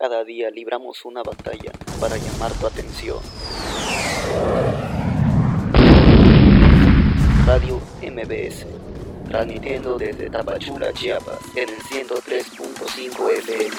Cada día libramos una batalla para llamar tu atención. Radio MBS, transmitiendo desde Tapachula, Chiapas, en el 103.5 FM.